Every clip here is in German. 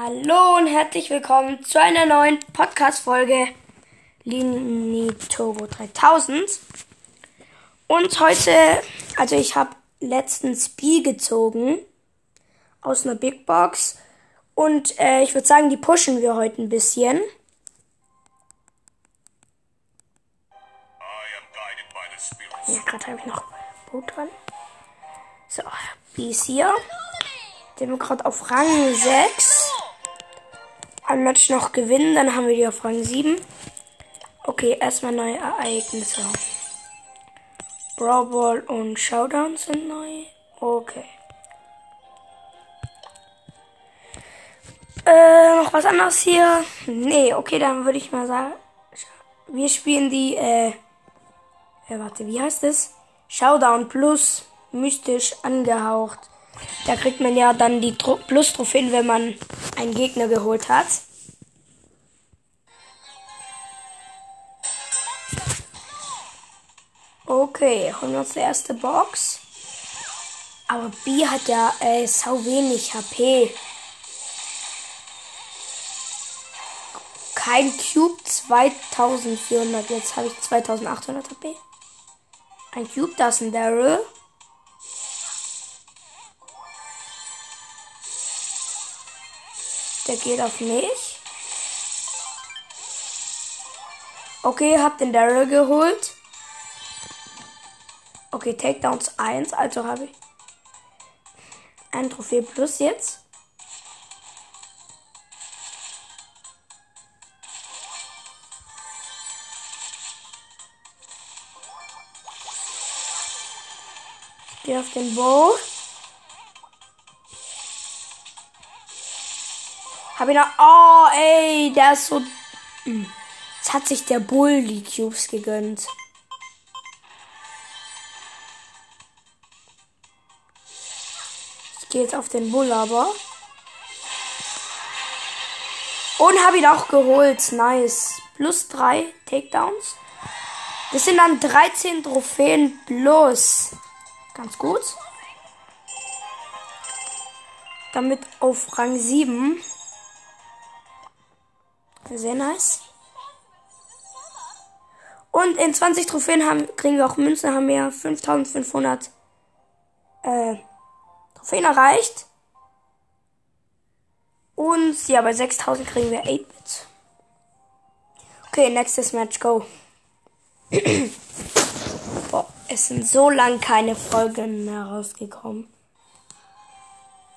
Hallo und herzlich willkommen zu einer neuen Podcast-Folge Lini Turbo 3000. Und heute, also ich habe letztens B gezogen aus einer Big Box. Und äh, ich würde sagen, die pushen wir heute ein bisschen. Ja, gerade habe ich noch Boot dran. So, B ist hier. Den wir gerade auf Rang 6. Ein Match noch gewinnen, dann haben wir die auf Rang 7. Okay, erstmal neue Ereignisse. Brawl Ball und Showdown sind neu. Okay. Äh, noch was anderes hier? Nee, okay, dann würde ich mal sagen, wir spielen die, äh, äh, warte, wie heißt es? Showdown Plus, mystisch angehaucht. Da kriegt man ja dann die Plus-Trophäen, wenn man einen Gegner geholt hat. Okay, holen wir uns die erste Box. Aber B hat ja äh, sau wenig HP. Kein Cube 2400. Jetzt habe ich 2800 HP. Ein Cube, das ist ein Daryl. Der geht auf mich. Okay, hab den Daryl geholt. Okay, Takedowns 1, also habe ich ein Trophäe plus jetzt. Ich gehe auf den Bow. Hab ihn noch. Oh, ey, der ist so. Hm. Jetzt hat sich der Bull die Cubes gegönnt. Ich gehe jetzt auf den Bull aber. Und habe ihn auch geholt. Nice. Plus 3 Takedowns. Das sind dann 13 Trophäen plus. Ganz gut. Damit auf Rang 7. Sehr nice. Und in 20 Trophäen haben, kriegen wir auch Münzen, haben wir 5500 äh, Trophäen erreicht. Und ja, bei 6000 kriegen wir 8-Bit. Okay, nächstes Match, go. Boah, es sind so lang keine Folgen mehr rausgekommen.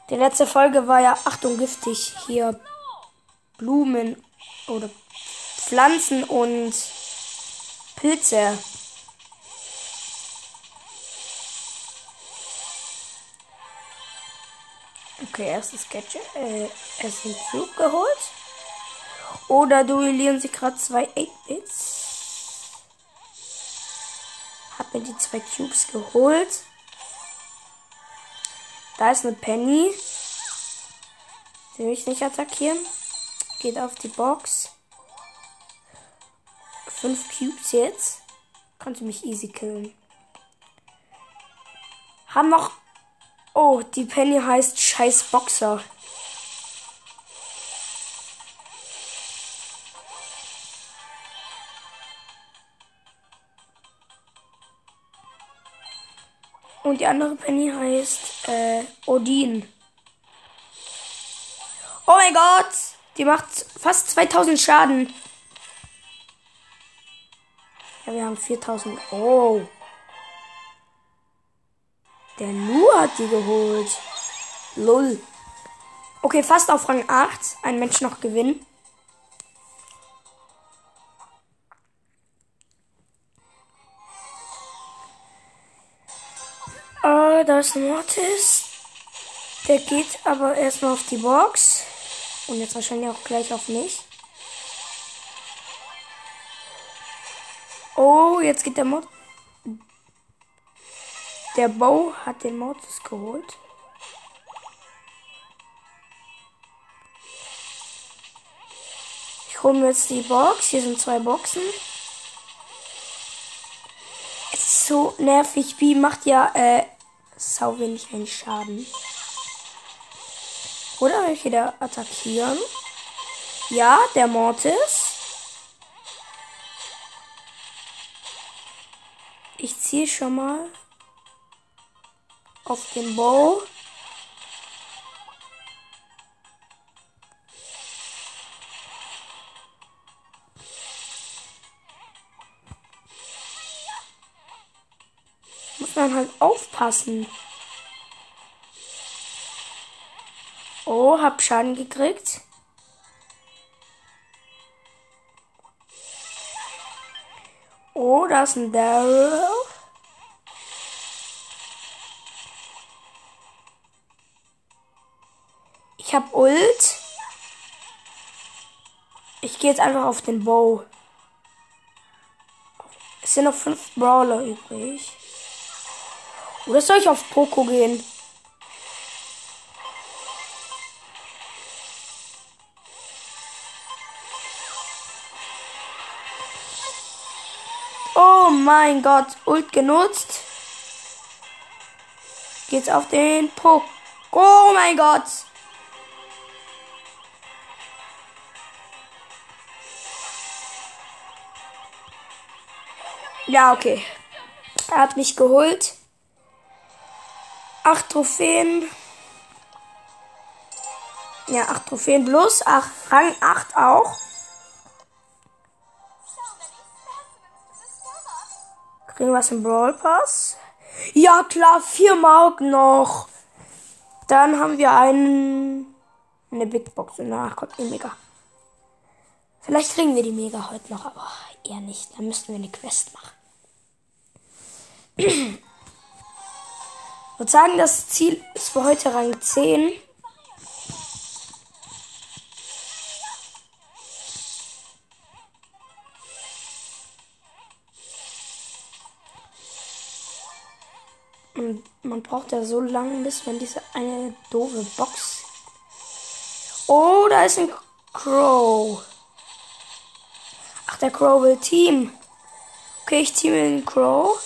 Die letzte Folge war ja, Achtung, giftig, hier Blumen oder Pflanzen und Pilze. Okay, erstes Gadget, äh, erstes Flug geholt. Oder duellieren sich gerade zwei 8-Bits. Hab mir die zwei Cubes geholt. Da ist eine Penny. Sie will ich nicht attackieren. Geht auf die Box. Fünf Cubes jetzt. Konnte mich easy killen. Haben noch. Oh, die Penny heißt Scheiß Boxer. Und die andere Penny heißt äh, Odin. Oh mein Gott! Die macht fast 2000 Schaden. Ja, wir haben 4000. Oh. Der Lu hat die geholt. Lull. Okay, fast auf Rang 8. Ein Mensch noch gewinnen. Äh, da ist ein Mortis. Der geht aber erstmal auf die Box. Und jetzt wahrscheinlich auch gleich auf mich. Oh, jetzt geht der Mod. Der Bow hat den Mortis geholt. Ich hole mir jetzt die Box. Hier sind zwei Boxen. Es ist so nervig. B macht ja äh, sau wenig einen Schaden. Oder will ich wieder attackieren? Ja, der Mortis. Ich ziehe schon mal auf den Bow. Muss man halt aufpassen. Oh, hab Schaden gekriegt. Oh, da ist ein Daryl. Ich hab Ult. Ich gehe jetzt einfach auf den Bow. Es sind noch fünf Brawler übrig. Oder soll ich auf Poco gehen? Mein Gott, Ult genutzt. Geht's auf den Po. Oh mein Gott. Ja, okay. Er hat mich geholt. Acht Trophäen. Ja, acht Trophäen plus. Ach, Rang 8 auch. Kriegen wir was im Brawl Pass? Ja, klar, vier Mark noch. Dann haben wir einen. Eine Big Box. Und danach kommt die Mega. Vielleicht kriegen wir die Mega heute noch, aber eher nicht. Dann müssten wir eine Quest machen. Ich würde sagen, das Ziel ist für heute Rang 10. Und man braucht ja so lange, bis wenn diese eine doofe Box. Oh, da ist ein Crow. Ach, der Crow will Team. Okay, ich mir den Crow.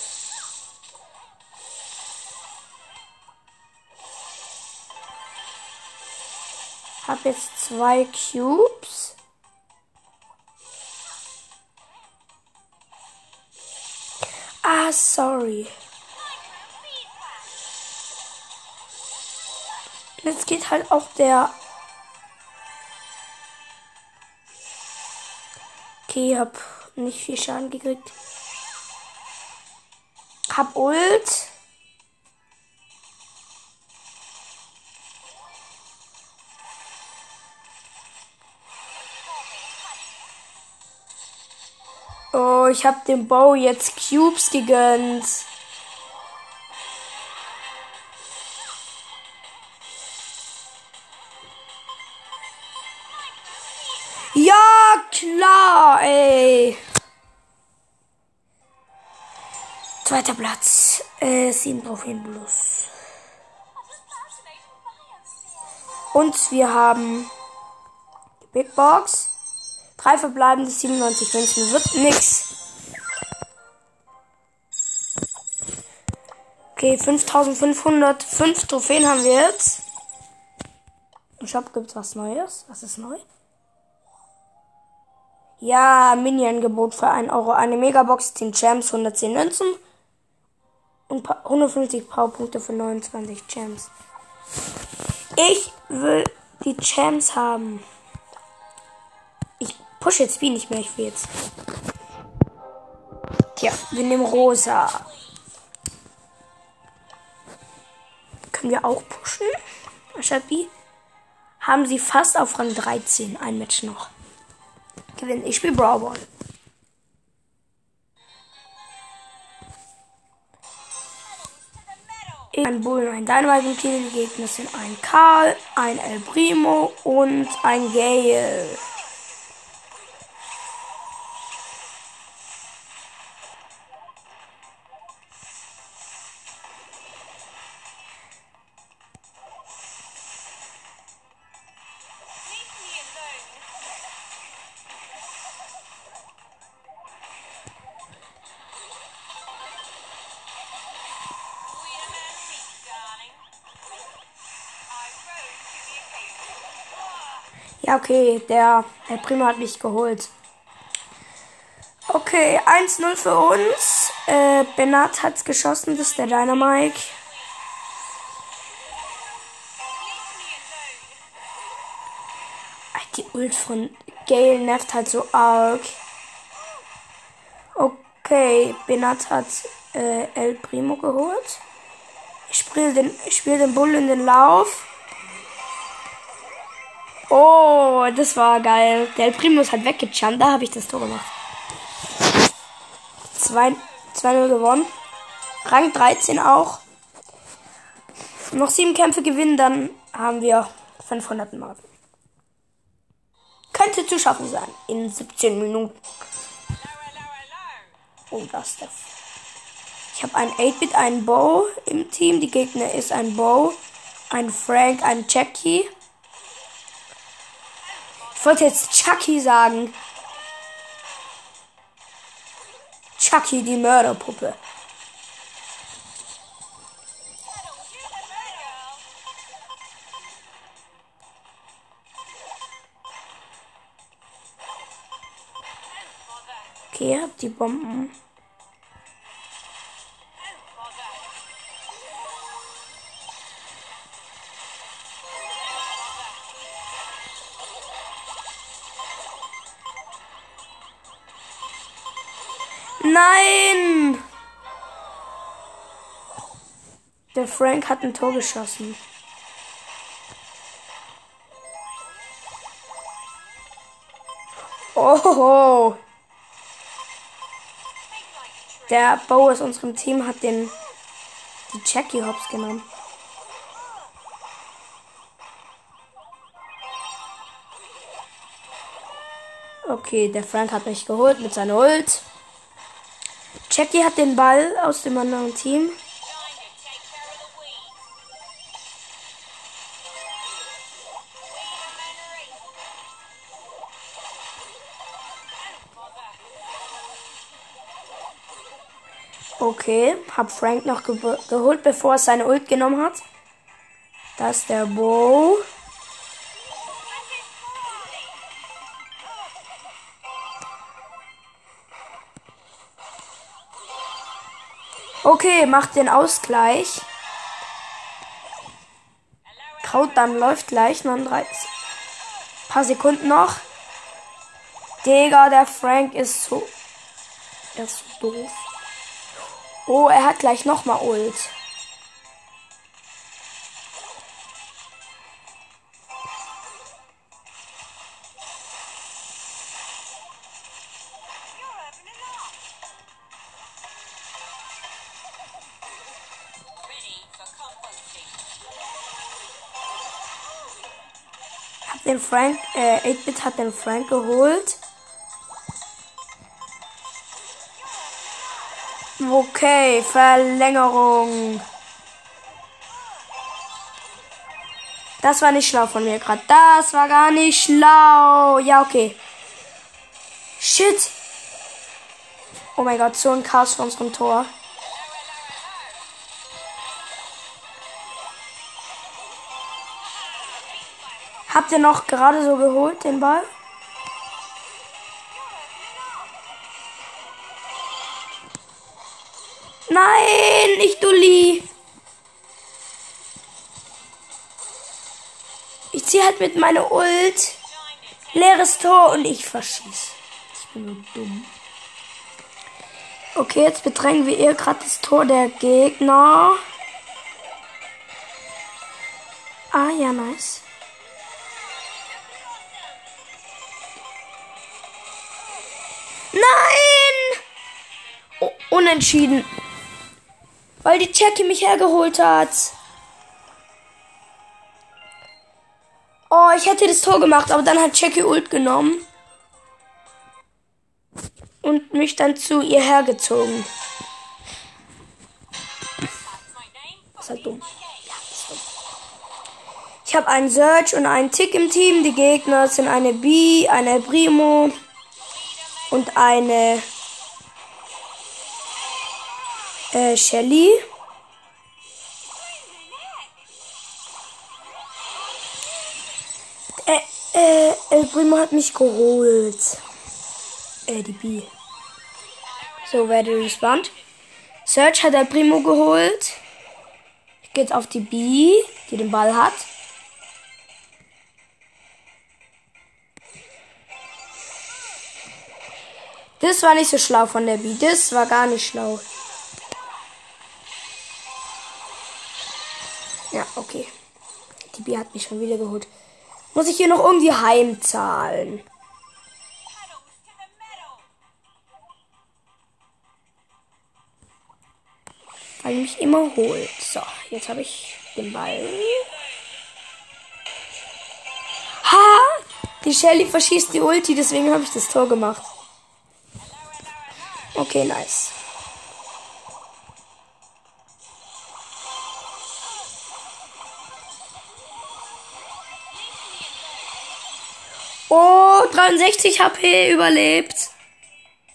Hab jetzt zwei Cubes. Ah, sorry. Jetzt geht halt auch der. Okay, hab nicht viel Schaden gekriegt. Hab Ult. Oh, ich hab dem Bow jetzt Cubes gegönnt. Zweiter Platz. Äh, sieben Trophäen plus. Und wir haben die Big Box. Drei verbleibende 97 Münzen. Wird nix. Okay, 5500. Fünf Trophäen haben wir jetzt. Im Shop gibt's was Neues. Was ist neu? Ja, Mini-Angebot für 1 Euro. Eine Megabox, 10 Gems, 110 Münzen. Und 150 Powerpunkte für 29 Gems. Ich will die Gems haben. Ich pushe jetzt wie nicht mehr. Ich will jetzt. Tja, wir nehmen rosa. Können wir auch pushen? B. Haben sie fast auf Rang 13. Ein Match noch gewinnen. Ich spiele Brawl Ball. Ein Bull, ein Dynamite im Team. Die Gegner sind ein Karl, ein El Primo und ein Gale. Ja, okay, der, der Primo hat mich geholt. Okay, 1-0 für uns. Äh, Benat hat's geschossen, das ist der Dynamike. Die Ult von Gale nervt halt so arg. Okay, Benat hat äh, El Primo geholt. Ich spiele den, spiel den Bull in den Lauf. Oh, das war geil. Der ist halt weggejumpt. Da habe ich das Tor gemacht. 2-0 gewonnen. Rang 13 auch. Noch sieben Kämpfe gewinnen, dann haben wir 500 Marken. Könnte zu schaffen sein. In 17 Minuten. Oh, das ist Ich habe ein 8-Bit, ein Bow im Team. Die Gegner ist ein Bow, ein Frank, ein Jackie. Ich wollte jetzt Chucky sagen. Chucky, die Mörderpuppe. Okay, hab die Bomben. Der Frank hat ein Tor geschossen. Oh! Der Bo aus unserem Team hat den die Jackie Hops genommen. Okay, der Frank hat mich geholt mit seiner Ult. Jackie hat den Ball aus dem anderen Team. Okay, hab Frank noch ge geholt, bevor er seine Ult genommen hat. Das ist der Bow. Okay, macht den Ausgleich. dann läuft gleich. 39. Paar Sekunden noch. Digga, der Frank ist so. Er ist so doof. Oh, er hat gleich nochmal Ult. den Frank, äh, 8-Bit hat den Frank geholt. Okay, Verlängerung. Das war nicht schlau von mir gerade. Das war gar nicht schlau. Ja, okay. Shit. Oh mein Gott, so ein Chaos für unserem Tor. Habt ihr noch gerade so geholt, den Ball? Nein, nicht Dulli. Ich ziehe halt mit meiner Ult leeres Tor und ich verschieße. Ich bin nur dumm. Okay, jetzt bedrängen wir ihr gerade das Tor der Gegner. Ah, ja, nice. Nein! Unentschieden. Weil die Jackie mich hergeholt hat. Oh, ich hätte das Tor gemacht, aber dann hat Jackie Ult genommen. Und mich dann zu ihr hergezogen. Ist halt dumm. Ich habe einen Search und einen Tick im Team. Die Gegner sind eine B, eine Primo und eine äh, Shelly. Äh, äh, El Primo hat mich geholt. Äh, die B. So, werde respawned. Search hat El Primo geholt. Ich gehe jetzt auf die B, die den Ball hat. Das war nicht so schlau von der B. Das war gar nicht schlau. Ja, okay. Die B hat mich schon wieder geholt. Muss ich hier noch irgendwie heimzahlen? Weil mich immer holt. So, jetzt habe ich den Ball. Ha! Die Shelly verschießt die Ulti, deswegen habe ich das Tor gemacht. Okay, nice. 63 HP überlebt.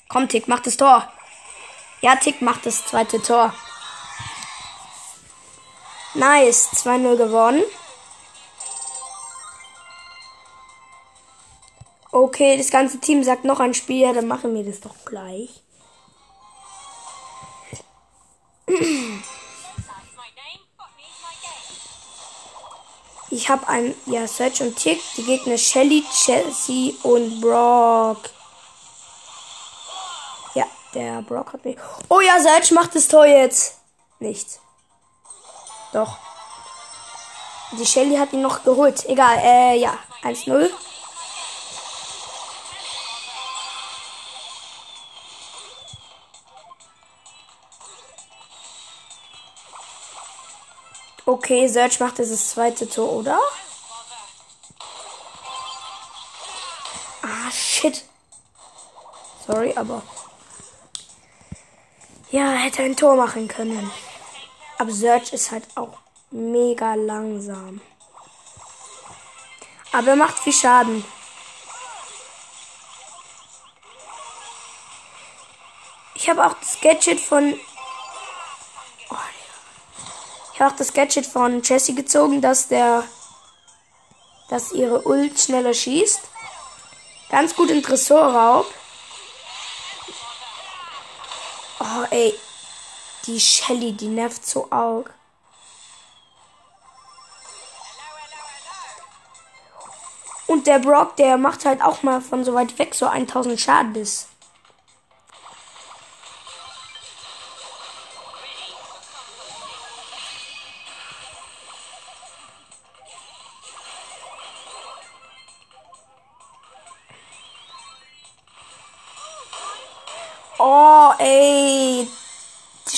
Komm, Tick, mach das Tor. Ja, Tick macht das zweite Tor. Nice, 2-0 gewonnen. Okay, das ganze Team sagt noch ein Spiel, ja, dann machen wir das doch gleich. Ich habe ein, ja, Search und Tick. Die Gegner Shelly, Chelsea und Brock. Ja, der Brock hat mich. Oh ja, Search macht das Tor jetzt. Nicht. Doch. Die Shelly hat ihn noch geholt. Egal, äh, ja. 1-0. Okay, Search macht das zweite Tor, oder? Ah, shit. Sorry, aber. Ja, hätte ein Tor machen können. Aber Search ist halt auch mega langsam. Aber er macht viel Schaden. Ich habe auch das Gadget von auch das Gadget von Jessie gezogen, dass der, dass ihre Ult schneller schießt. Ganz gut in Tresorraub. Oh, ey. Die Shelly, die nervt so arg. Und der Brock, der macht halt auch mal von so weit weg so 1000 Schaden ist.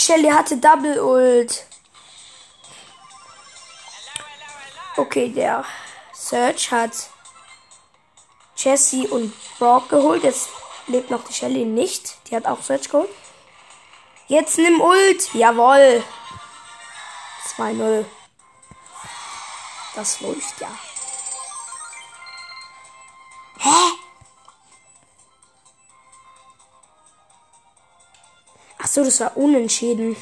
Shelly hatte Double Ult. Okay, der Search hat Jesse und Brock geholt. Jetzt lebt noch die Shelly nicht. Die hat auch Search geholt. Jetzt nimm Ult. Jawoll. 2-0. Das läuft ja. So, das war unentschieden.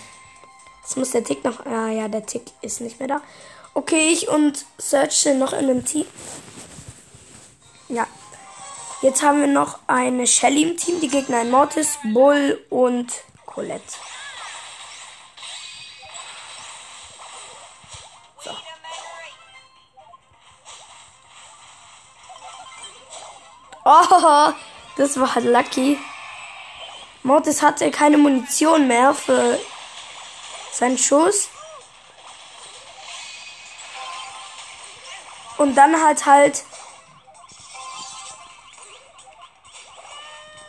Jetzt muss der Tick noch. Ah ja, der Tick ist nicht mehr da. Okay, ich und Search sind noch in einem Team. Ja. Jetzt haben wir noch eine Shelly im Team. Die Gegner ein Mortis, Bull und Colette. Oh, das war lucky. Mortis hatte keine Munition mehr für seinen Schuss. Und dann hat halt.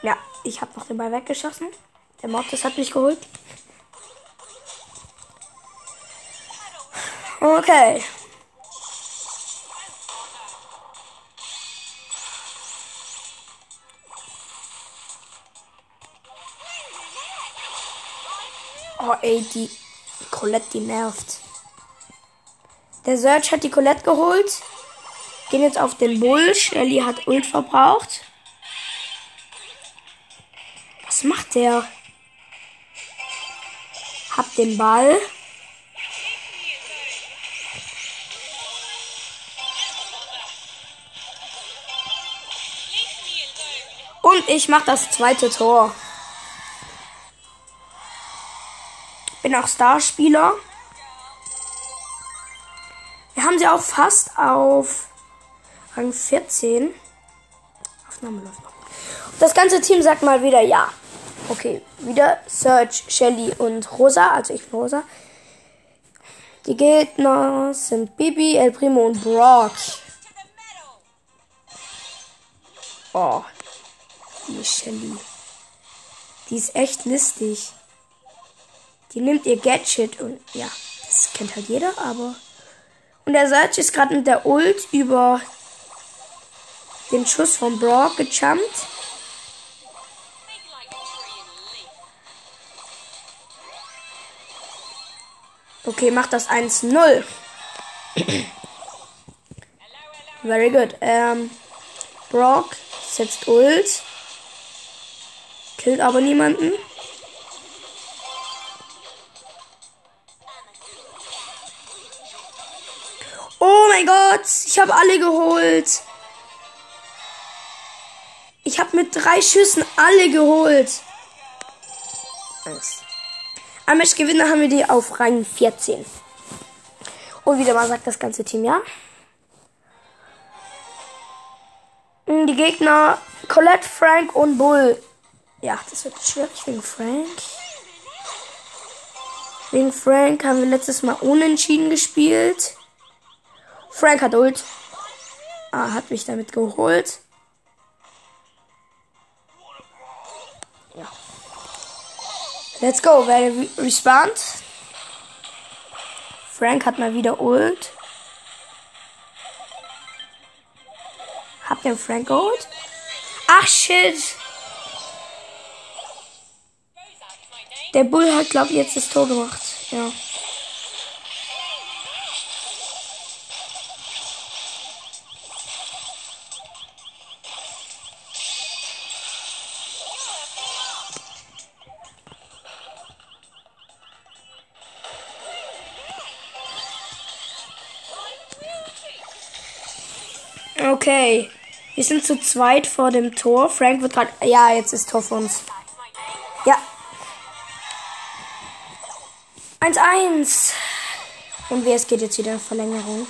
Ja, ich habe noch den Ball weggeschossen. Der Mortis hat mich geholt. Okay. Oh, ey, die Colette, die nervt. Der Search hat die Colette geholt. Gehen jetzt auf den Bull. Shelly hat Ult verbraucht. Was macht der? Hab den Ball. Und ich mache das zweite Tor. Bin auch Starspieler. Wir haben sie auch fast auf Rang 14. Aufnahme läuft noch. Das ganze Team sagt mal wieder ja. Okay, wieder Serge, Shelly und Rosa. Also ich bin Rosa. Die Gegner sind Bibi, El Primo und Brock. Oh, die Shelly. Die ist echt listig. Die nimmt ihr Gadget und ja, das kennt halt jeder, aber. Und der Serge ist gerade mit der Ult über den Schuss von Brock gejumpt. Okay, macht das 1-0. Very good. Ähm, Brock setzt Ult. Killt aber niemanden. Gott, ich habe alle geholt. Ich habe mit drei Schüssen alle geholt. Nice. Am Matchgewinner haben wir die auf Rang 14. Und wieder mal sagt das ganze Team ja. Hm, die Gegner Colette, Frank und Bull. Ja, das wird schwierig wegen Frank. Wegen Frank haben wir letztes Mal unentschieden gespielt. Frank hat Ult. Ah, hat mich damit geholt. Ja. Let's go, wer respawnt? Frank hat mal wieder Ult. Habt ihr Frank geholt? Ach shit! Der Bull hat, glaube ich, jetzt das Tor gemacht. Ja. Okay. Wir sind zu zweit vor dem Tor. Frank wird gerade. Ja, jetzt ist Tor für uns. Ja. 1-1. Und wer es geht jetzt wieder in Verlängerung.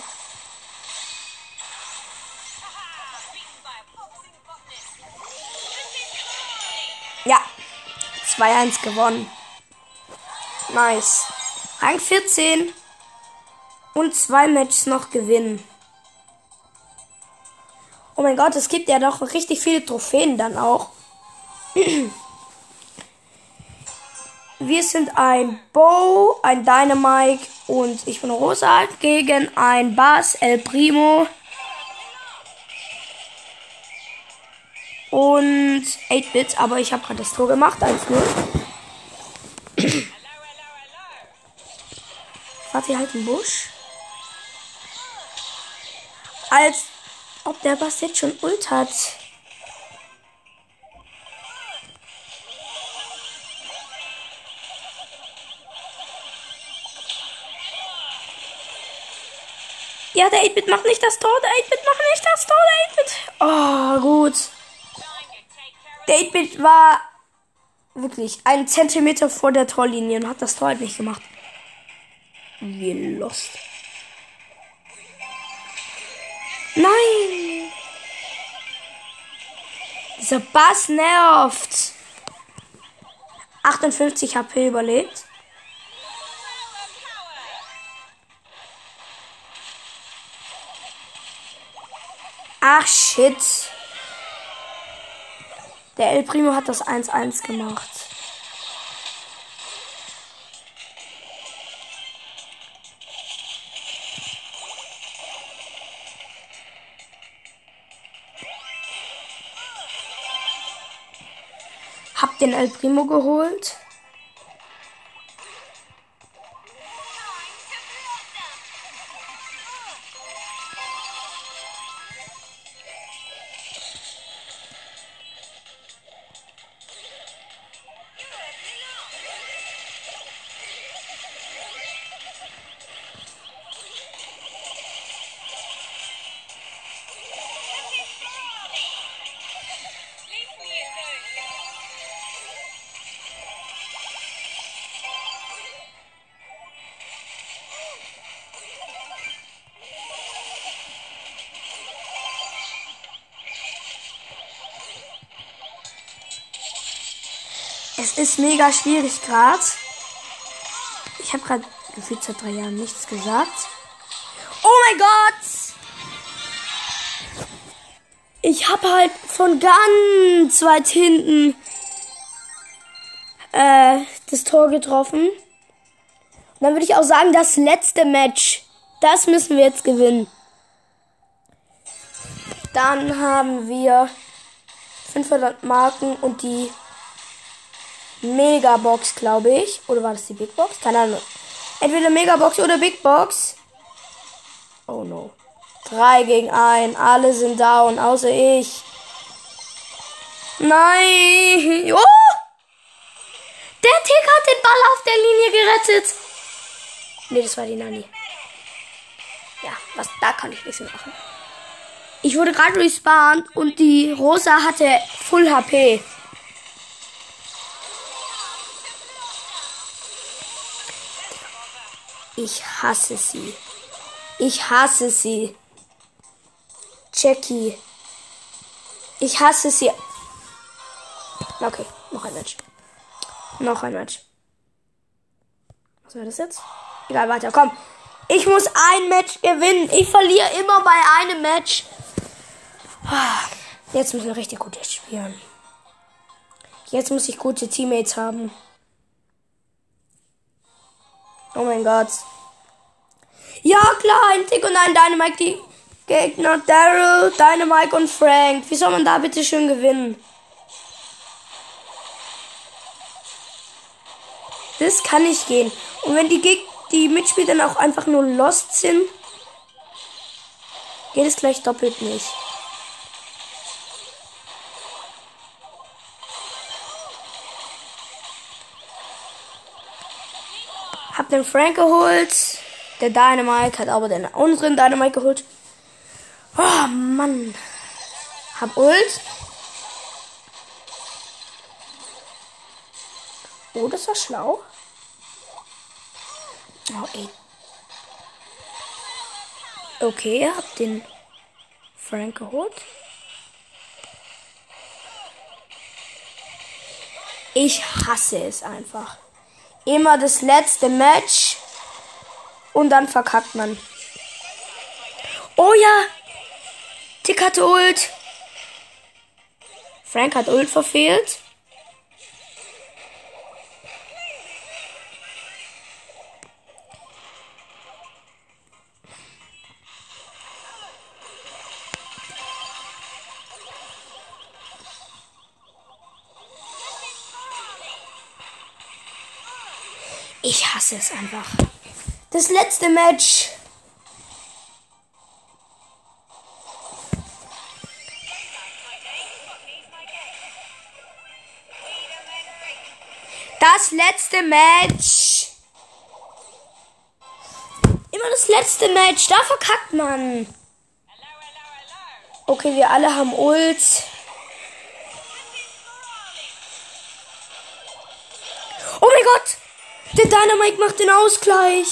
Ja. 2-1 gewonnen. Nice. Rang 14. Und zwei Matches noch gewinnen. Oh mein Gott, es gibt ja doch richtig viele Trophäen dann auch. Wir sind ein Bo, ein Dynamite und ich bin Rosa gegen ein Bass, El Primo und 8-Bit, aber ich habe gerade das Tor gemacht, 1-0. Warte, halt im Busch. Als ob der Bass jetzt schon Ult hat. Ja, der 8-Bit macht nicht das Tor. Der 8-Bit macht nicht das Tor. Der 8-Bit. Oh, gut. Der 8-Bit war wirklich einen Zentimeter vor der Torlinie und hat das Tor halt nicht gemacht. Wie lost. Nein! Dieser Bass nervt. 58 HP überlebt. Ach shit. Der El Primo hat das 1-1 gemacht. Den El Primo geholt. Ist mega schwierig gerade. Ich habe gerade gefühlt seit drei Jahren nichts gesagt. Oh mein Gott! Ich habe halt von ganz weit hinten äh, das Tor getroffen. Und dann würde ich auch sagen, das letzte Match. Das müssen wir jetzt gewinnen. Dann haben wir 500 Marken und die Megabox, glaube ich. Oder war das die Big Box? Keine Ahnung. Entweder Megabox oder Big Box. Oh no. 3 gegen 1. Alle sind down, außer ich. Nein. Oh! Der Tick hat den Ball auf der Linie gerettet. Nee, das war die Nani. Ja, was, da kann ich nichts mehr machen. Ich wurde gerade respawned und die Rosa hatte Full HP. Ich hasse sie. Ich hasse sie. Jackie. Ich hasse sie. Okay, noch ein Match. Noch ein Match. Was war das jetzt? Egal, weiter, komm. Ich muss ein Match gewinnen. Ich verliere immer bei einem Match. Jetzt müssen wir richtig gut spielen. Jetzt muss ich gute Teammates haben. Oh mein Gott. Ja, klar, ein Tick und ein Dynamite. Die Gegner Daryl, Dynamite und Frank. Wie soll man da bitte schön gewinnen? Das kann nicht gehen. Und wenn die, Geg die Mitspieler dann auch einfach nur lost sind, geht es gleich doppelt nicht. Den Frank geholt. Der Dynamite hat aber den unseren Dynamite geholt. Oh Mann. Hab Ult. Oh, das war schlau. Oh, ey. Okay, hab den Frank geholt. Ich hasse es einfach immer das letzte Match und dann verkackt man. Oh ja, Tick hatte Ult. Frank hat Ult verfehlt. Einfach. Das letzte Match. Das letzte Match. Immer das letzte Match. Da verkackt man. Okay, wir alle haben Ult. Der Dynamite macht den Ausgleich.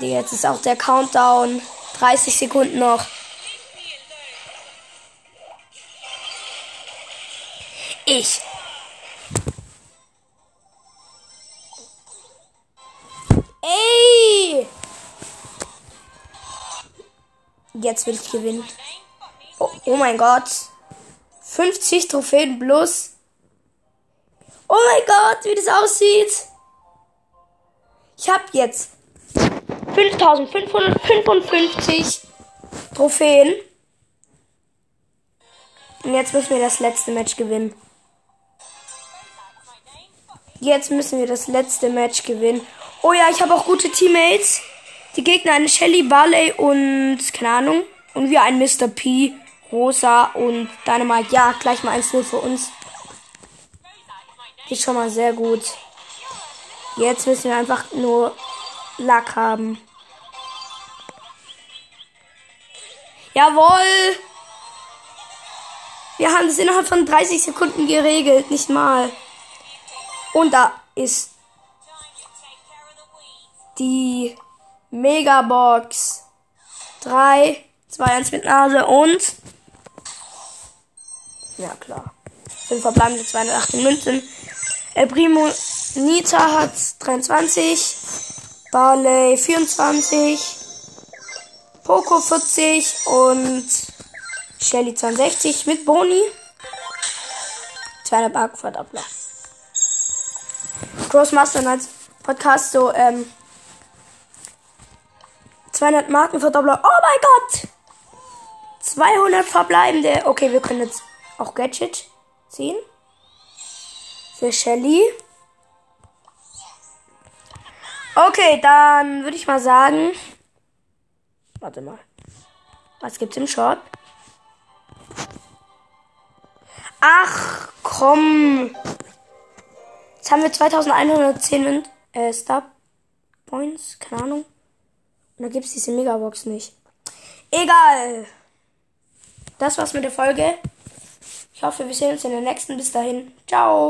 Jetzt ist auch der Countdown. 30 Sekunden noch. Ich. Ey! Jetzt will ich gewinnen. Oh, oh mein Gott. 50 Trophäen plus. Oh mein Gott, wie das aussieht. Ich habe jetzt 5555 Trophäen. Und jetzt müssen wir das letzte Match gewinnen. Jetzt müssen wir das letzte Match gewinnen. Oh ja, ich habe auch gute Teammates. Die Gegner eine Shelly, Barley und keine Ahnung. Und wir ein Mr. P, Rosa und Dynamite. Ja, gleich mal 1-0 für uns. Ist schon mal sehr gut. Jetzt müssen wir einfach nur Lack haben. Jawohl! Wir haben es innerhalb von 30 Sekunden geregelt, nicht mal. Und da ist die Megabox. 3, 2, 1 mit Nase und. Ja, klar. 5 verbleibende 208 Münzen. El Primo Nita hat 23. Barley 24. Poco 40 und Shelly 62 mit Boni. 200 Mark Verdoppler. Crossmaster als Podcast so, ähm, 200 Marken Verdoppler. Oh mein Gott! 200 verbleibende. Okay, wir können jetzt auch Gadget ziehen. Für Shelly. Okay, dann würde ich mal sagen. Warte mal. Was gibt's im Shop? Ach, komm. Jetzt haben wir 2110 äh, Star Points. Keine Ahnung. Und da gibt's diese Megabox nicht. Egal. Das war's mit der Folge. Ich hoffe, wir sehen uns in der nächsten. Bis dahin. Ciao.